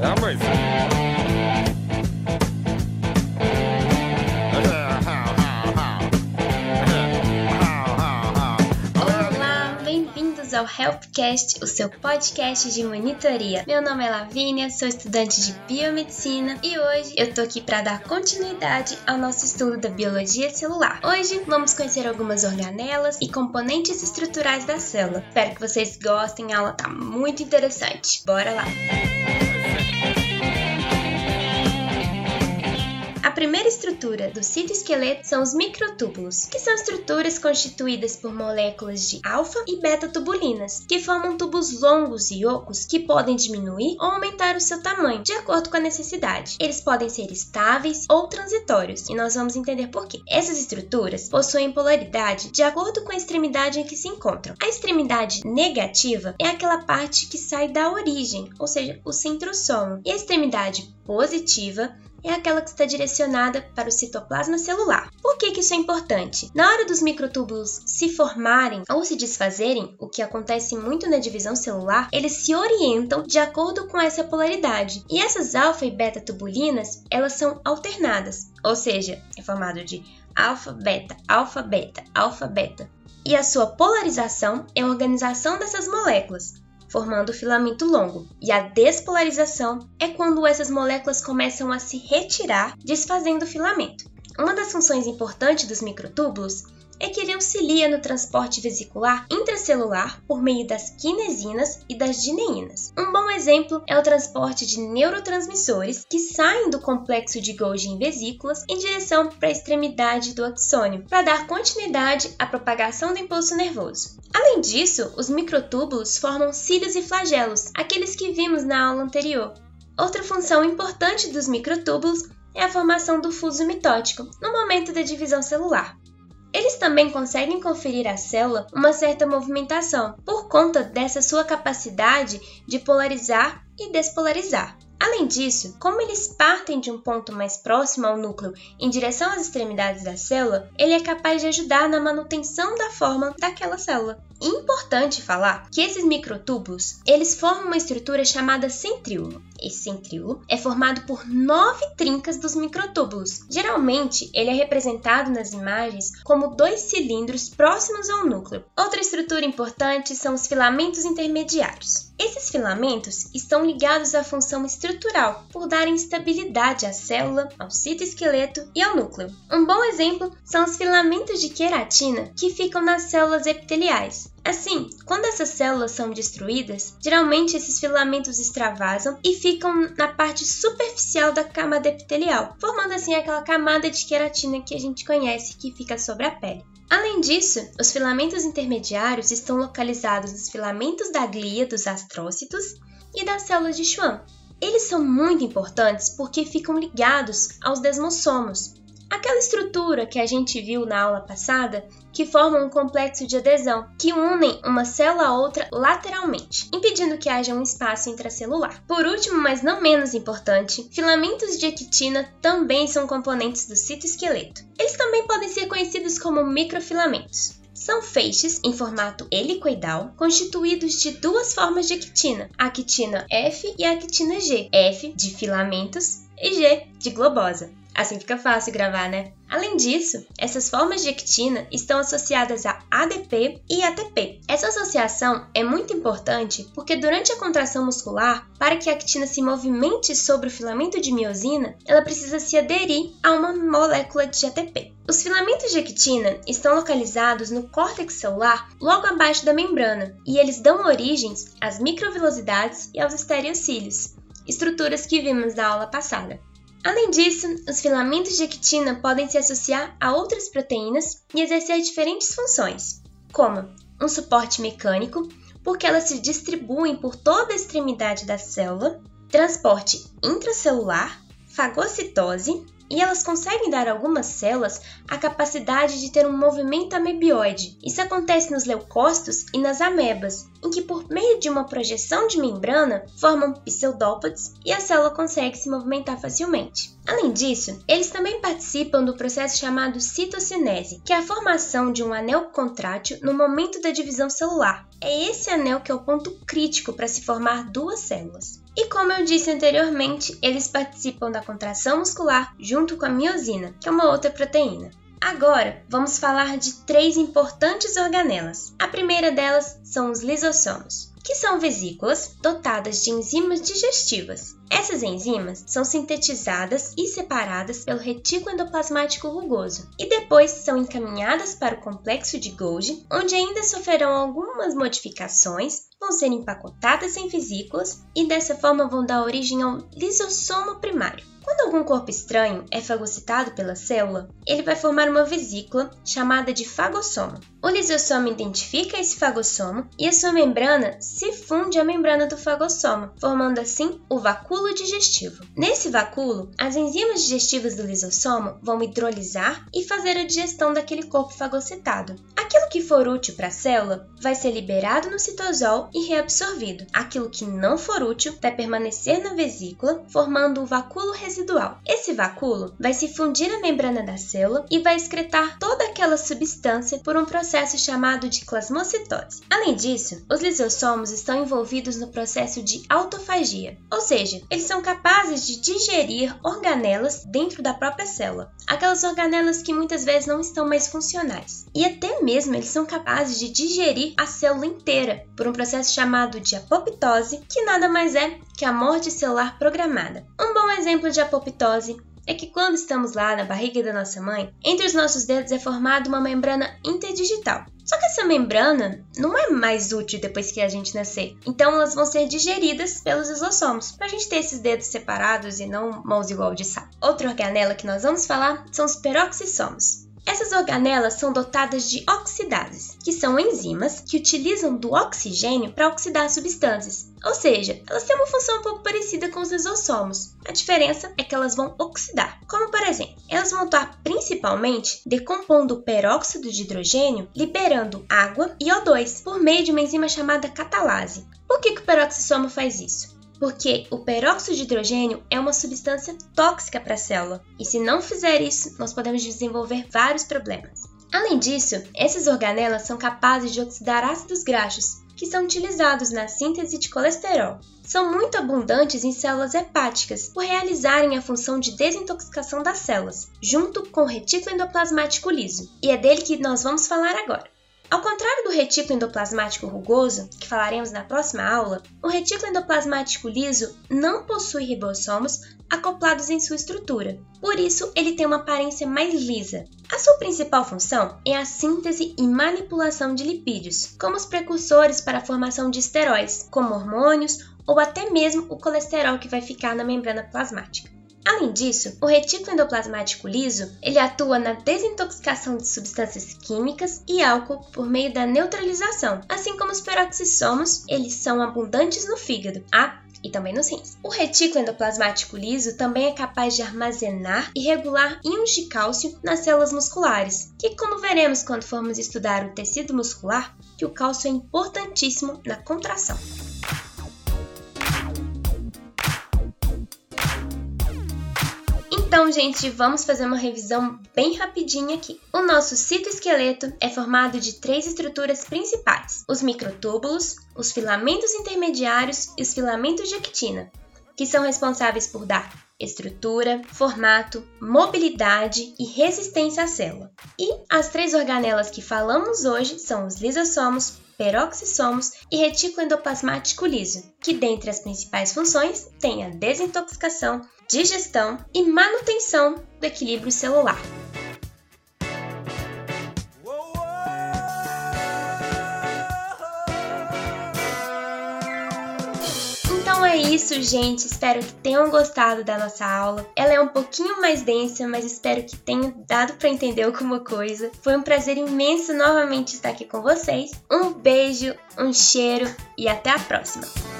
Ah, mas. Olá, bem-vindos ao Helpcast, o seu podcast de monitoria. Meu nome é Lavínia, sou estudante de biomedicina e hoje eu tô aqui para dar continuidade ao nosso estudo da biologia celular. Hoje vamos conhecer algumas organelas e componentes estruturais da célula. Espero que vocês gostem, a aula tá muito interessante. Bora lá! A primeira estrutura do citoesqueleto são os microtúbulos, que são estruturas constituídas por moléculas de alfa e beta tubulinas, que formam tubos longos e ocos que podem diminuir ou aumentar o seu tamanho, de acordo com a necessidade. Eles podem ser estáveis ou transitórios, e nós vamos entender por quê. Essas estruturas possuem polaridade de acordo com a extremidade em que se encontram. A extremidade negativa é aquela parte que sai da origem, ou seja, o centrosomo, e a extremidade positiva é aquela que está direcionada para o citoplasma celular. Por que, que isso é importante? Na hora dos microtúbulos se formarem ou se desfazerem, o que acontece muito na divisão celular, eles se orientam de acordo com essa polaridade. E essas alfa e beta tubulinas, elas são alternadas, ou seja, é formado de alfa, beta, alfa, beta, alfa, beta. E a sua polarização é a organização dessas moléculas, formando o filamento longo. E a despolarização é quando essas moléculas começam a se retirar, desfazendo o filamento. Uma das funções importantes dos microtúbulos é que ele auxilia no transporte vesicular intracelular por meio das quinesinas e das dineínas. Um bom exemplo é o transporte de neurotransmissores que saem do complexo de Golgi em vesículas em direção para a extremidade do axônio, para dar continuidade à propagação do impulso nervoso. Além disso, os microtúbulos formam cílios e flagelos, aqueles que vimos na aula anterior. Outra função importante dos microtúbulos é a formação do fuso mitótico no momento da divisão celular. Eles também conseguem conferir à célula uma certa movimentação por conta dessa sua capacidade de polarizar e despolarizar. Além disso, como eles partem de um ponto mais próximo ao núcleo em direção às extremidades da célula, ele é capaz de ajudar na manutenção da forma daquela célula. Importante falar que esses microtúbulos, eles formam uma estrutura chamada centríolo. Esse centríolo é formado por nove trincas dos microtúbulos. Geralmente, ele é representado nas imagens como dois cilindros próximos ao núcleo. Outra estrutura importante são os filamentos intermediários. Esses filamentos estão ligados à função estrutural, por darem estabilidade à célula, ao citoesqueleto e ao núcleo. Um bom exemplo são os filamentos de queratina que ficam nas células epiteliais. Assim, quando essas células são destruídas, geralmente esses filamentos extravasam e ficam na parte superficial da camada epitelial, formando assim aquela camada de queratina que a gente conhece que fica sobre a pele. Além disso, os filamentos intermediários estão localizados nos filamentos da glia dos astrócitos e das células de Schwann. Eles são muito importantes porque ficam ligados aos desmossomos, aquela estrutura que a gente viu na aula passada que formam um complexo de adesão que unem uma célula a outra lateralmente, impedindo que haja um espaço intracelular. Por último, mas não menos importante, filamentos de actina também são componentes do citoesqueleto. Eles também podem ser conhecidos como microfilamentos. São feixes em formato helicoidal, constituídos de duas formas de actina, a actina F e a actina G. F de filamentos e G de globosa. Assim fica fácil gravar, né? Além disso, essas formas de actina estão associadas a ADP e ATP. Essa associação é muito importante porque durante a contração muscular, para que a actina se movimente sobre o filamento de miosina, ela precisa se aderir a uma molécula de ATP. Os filamentos de actina estão localizados no córtex celular logo abaixo da membrana e eles dão origem às microvilosidades e aos estereocílios, estruturas que vimos na aula passada. Além disso, os filamentos de actina podem se associar a outras proteínas e exercer diferentes funções, como um suporte mecânico, porque elas se distribuem por toda a extremidade da célula, transporte intracelular, fagocitose, e elas conseguem dar a algumas células a capacidade de ter um movimento amebioide. Isso acontece nos leucócitos e nas amebas, em que, por meio de uma projeção de membrana, formam pseudópodes e a célula consegue se movimentar facilmente. Além disso, eles também participam do processo chamado citocinese, que é a formação de um anel contrátil no momento da divisão celular. É esse anel que é o ponto crítico para se formar duas células. E como eu disse anteriormente, eles participam da contração muscular junto com a miosina, que é uma outra proteína. Agora, vamos falar de três importantes organelas. A primeira delas são os lisossomos, que são vesículas dotadas de enzimas digestivas. Essas enzimas são sintetizadas e separadas pelo retículo endoplasmático rugoso e depois são encaminhadas para o complexo de Golgi, onde ainda sofrerão algumas modificações, vão ser empacotadas em vesículas e dessa forma vão dar origem ao lisossomo primário. Quando algum corpo estranho é fagocitado pela célula, ele vai formar uma vesícula chamada de fagossomo. O lisossomo identifica esse fagossomo e a sua membrana se funde à membrana do fagossomo, formando assim o vacúolo digestivo. Nesse vacúolo, as enzimas digestivas do lisossomo vão hidrolisar e fazer a digestão daquele corpo fagocitado. Aquilo que for útil para a célula vai ser liberado no citosol e reabsorvido. Aquilo que não for útil vai permanecer na vesícula, formando o vacúolo residual. Esse vacúolo vai se fundir à membrana da célula e vai excretar toda aquela substância por um processo chamado de plasmocitose. Além disso, os lisossomos estão envolvidos no processo de autofagia, ou seja, eles são capazes de digerir organelas dentro da própria célula, aquelas organelas que muitas vezes não estão mais funcionais. E até mesmo eles são capazes de digerir a célula inteira por um processo chamado de apoptose, que nada mais é que a morte celular programada. Um bom exemplo de apoptose é que quando estamos lá na barriga da nossa mãe, entre os nossos dedos é formada uma membrana interdigital. Só que essa membrana não é mais útil depois que a gente nascer. Então elas vão ser digeridas pelos isossomos, para a gente ter esses dedos separados e não mãos igual de sapo. Outra organela que nós vamos falar são os peroxissomos. Essas organelas são dotadas de oxidases, que são enzimas que utilizam do oxigênio para oxidar substâncias. Ou seja, elas têm uma função um pouco parecida com os lisossomos. A diferença é que elas vão oxidar. Como por exemplo, elas vão atuar principalmente decompondo o peróxido de hidrogênio, liberando água e O2 por meio de uma enzima chamada catalase. Por que, que o peroxissomo faz isso? Porque o peróxido de hidrogênio é uma substância tóxica para a célula, e se não fizer isso, nós podemos desenvolver vários problemas. Além disso, essas organelas são capazes de oxidar ácidos graxos, que são utilizados na síntese de colesterol. São muito abundantes em células hepáticas por realizarem a função de desintoxicação das células, junto com o retículo endoplasmático liso, e é dele que nós vamos falar agora. Ao contrário do retículo endoplasmático rugoso, que falaremos na próxima aula, o retículo endoplasmático liso não possui ribossomos acoplados em sua estrutura. Por isso, ele tem uma aparência mais lisa. A sua principal função é a síntese e manipulação de lipídios, como os precursores para a formação de esteróis, como hormônios ou até mesmo o colesterol que vai ficar na membrana plasmática. Além disso, o retículo endoplasmático liso ele atua na desintoxicação de substâncias químicas e álcool por meio da neutralização, assim como os peroxissomos, eles são abundantes no fígado. Ah, e também nos rins. O retículo endoplasmático liso também é capaz de armazenar e regular íons de cálcio nas células musculares, que como veremos quando formos estudar o tecido muscular, que o cálcio é importantíssimo na contração. Então, gente, vamos fazer uma revisão bem rapidinha aqui. O nosso citoesqueleto é formado de três estruturas principais: os microtúbulos, os filamentos intermediários e os filamentos de actina, que são responsáveis por dar estrutura, formato, mobilidade e resistência à célula. E as três organelas que falamos hoje são os lisossomos, peroxissomos e retículo endoplasmático liso, que dentre as principais funções tem a desintoxicação, digestão e manutenção do equilíbrio celular. Isso, gente. Espero que tenham gostado da nossa aula. Ela é um pouquinho mais densa, mas espero que tenha dado para entender alguma coisa. Foi um prazer imenso novamente estar aqui com vocês. Um beijo, um cheiro e até a próxima.